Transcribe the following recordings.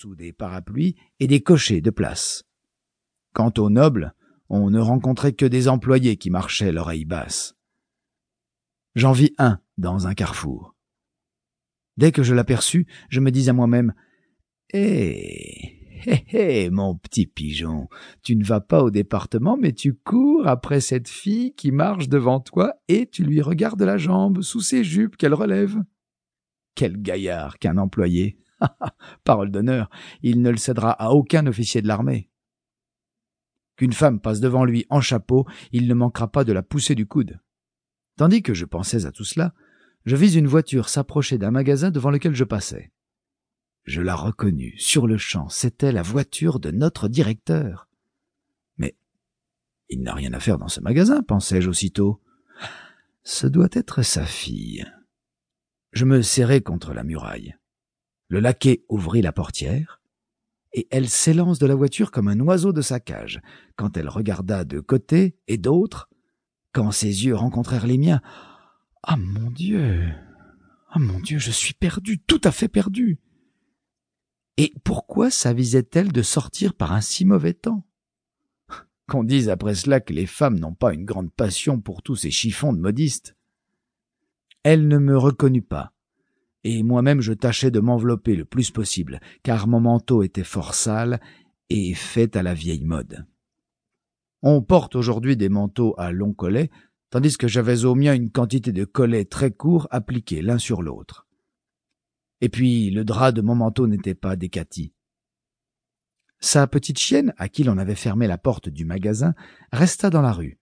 sous des parapluies et des cochers de place. Quant aux nobles, on ne rencontrait que des employés qui marchaient l'oreille basse. J'en vis un dans un carrefour. Dès que je l'aperçus, je me dis à moi-même Eh, hé hé, mon petit pigeon, tu ne vas pas au département, mais tu cours après cette fille qui marche devant toi et tu lui regardes la jambe sous ses jupes qu'elle relève. Quel gaillard qu'un employé. Parole d'honneur, il ne le cédera à aucun officier de l'armée. Qu'une femme passe devant lui en chapeau, il ne manquera pas de la pousser du coude. Tandis que je pensais à tout cela, je vis une voiture s'approcher d'un magasin devant lequel je passais. Je la reconnus sur le champ, c'était la voiture de notre directeur. Mais il n'a rien à faire dans ce magasin, pensai-je aussitôt. Ce doit être sa fille. Je me serrai contre la muraille. Le laquais ouvrit la portière, et elle s'élance de la voiture comme un oiseau de sa cage, quand elle regarda de côté et d'autre, quand ses yeux rencontrèrent les miens. Ah mon Dieu. Ah mon Dieu, je suis perdu, tout à fait perdu. Et pourquoi s'avisait-elle de sortir par un si mauvais temps? Qu'on dise après cela que les femmes n'ont pas une grande passion pour tous ces chiffons de modistes. Elle ne me reconnut pas, et moi-même je tâchais de m'envelopper le plus possible, car mon manteau était fort sale et fait à la vieille mode. On porte aujourd'hui des manteaux à long collet, tandis que j'avais au mien une quantité de collets très courts appliqués l'un sur l'autre. Et puis le drap de mon manteau n'était pas décati. Sa petite chienne, à qui l'on avait fermé la porte du magasin, resta dans la rue.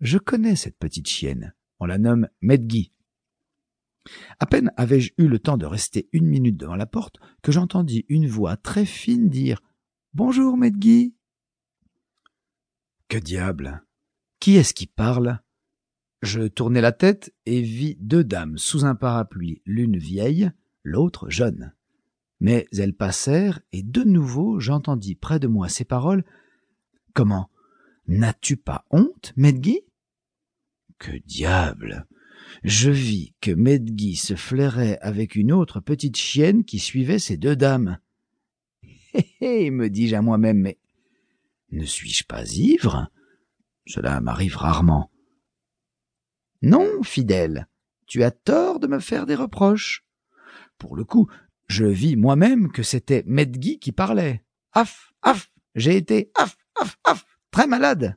Je connais cette petite chienne. On la nomme Medgi. À peine avais-je eu le temps de rester une minute devant la porte que j'entendis une voix très fine dire Bonjour, Medgi. Que diable Qui est-ce qui parle? Je tournai la tête et vis deux dames sous un parapluie, l'une vieille, l'autre jeune. Mais elles passèrent, et de nouveau j'entendis près de moi ces paroles. Comment? N'as-tu pas honte, Medgi Que diable Je vis que Medgi se flairait avec une autre petite chienne qui suivait ces deux dames. Hé hé, me dis-je à moi-même, mais ne suis-je pas ivre? Cela m'arrive rarement. Non, fidèle, tu as tort de me faire des reproches. Pour le coup, je vis moi-même que c'était Medgi qui parlait. Af, af, j'ai été af, af, af, très malade.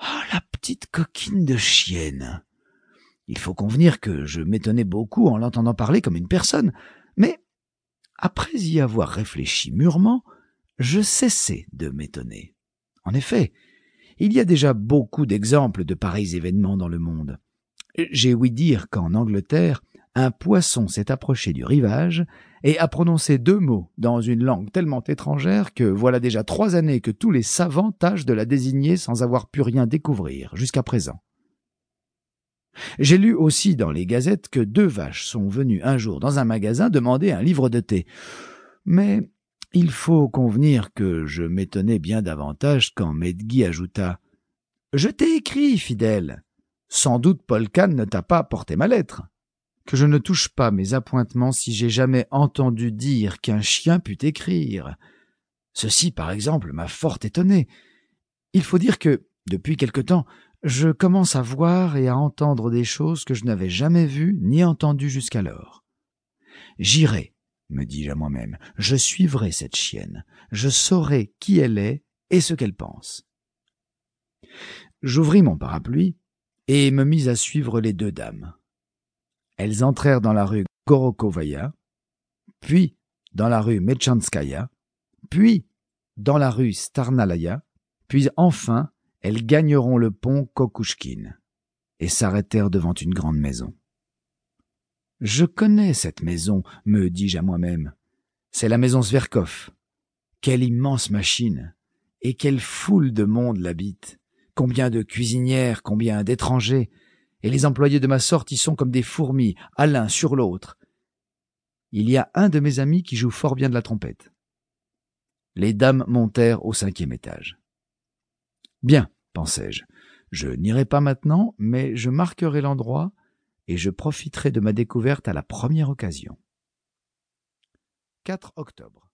Oh, la petite coquine de chienne. Il faut convenir que je m'étonnais beaucoup en l'entendant parler comme une personne, mais après y avoir réfléchi mûrement, je cessai de m'étonner. En effet, il y a déjà beaucoup d'exemples de pareils événements dans le monde. J'ai ouï dire qu'en Angleterre, un poisson s'est approché du rivage et a prononcé deux mots dans une langue tellement étrangère que voilà déjà trois années que tous les savants tâchent de la désigner sans avoir pu rien découvrir jusqu'à présent. J'ai lu aussi dans les gazettes que deux vaches sont venues un jour dans un magasin demander un livre de thé. Mais il faut convenir que je m'étonnais bien davantage quand Medgi ajouta Je t'ai écrit, fidèle. Sans doute Paul ne t'a pas porté ma lettre que je ne touche pas mes appointements si j'ai jamais entendu dire qu'un chien pût écrire. Ceci, par exemple, m'a fort étonné. Il faut dire que, depuis quelque temps, je commence à voir et à entendre des choses que je n'avais jamais vues ni entendues jusqu'alors. J'irai, me dis-je à moi-même, je suivrai cette chienne, je saurai qui elle est et ce qu'elle pense. J'ouvris mon parapluie et me mis à suivre les deux dames. Elles entrèrent dans la rue Gorokovaya, puis dans la rue Mechanskaya, puis dans la rue Starnalaya, puis enfin elles gagneront le pont Kokushkin et s'arrêtèrent devant une grande maison. Je connais cette maison, me dis-je à moi-même. C'est la maison Sverkov. Quelle immense machine et quelle foule de monde l'habite. Combien de cuisinières, combien d'étrangers, et les employés de ma sorte y sont comme des fourmis, à l'un sur l'autre. Il y a un de mes amis qui joue fort bien de la trompette. Les dames montèrent au cinquième étage. Bien, pensai-je, je n'irai pas maintenant, mais je marquerai l'endroit et je profiterai de ma découverte à la première occasion. 4 octobre.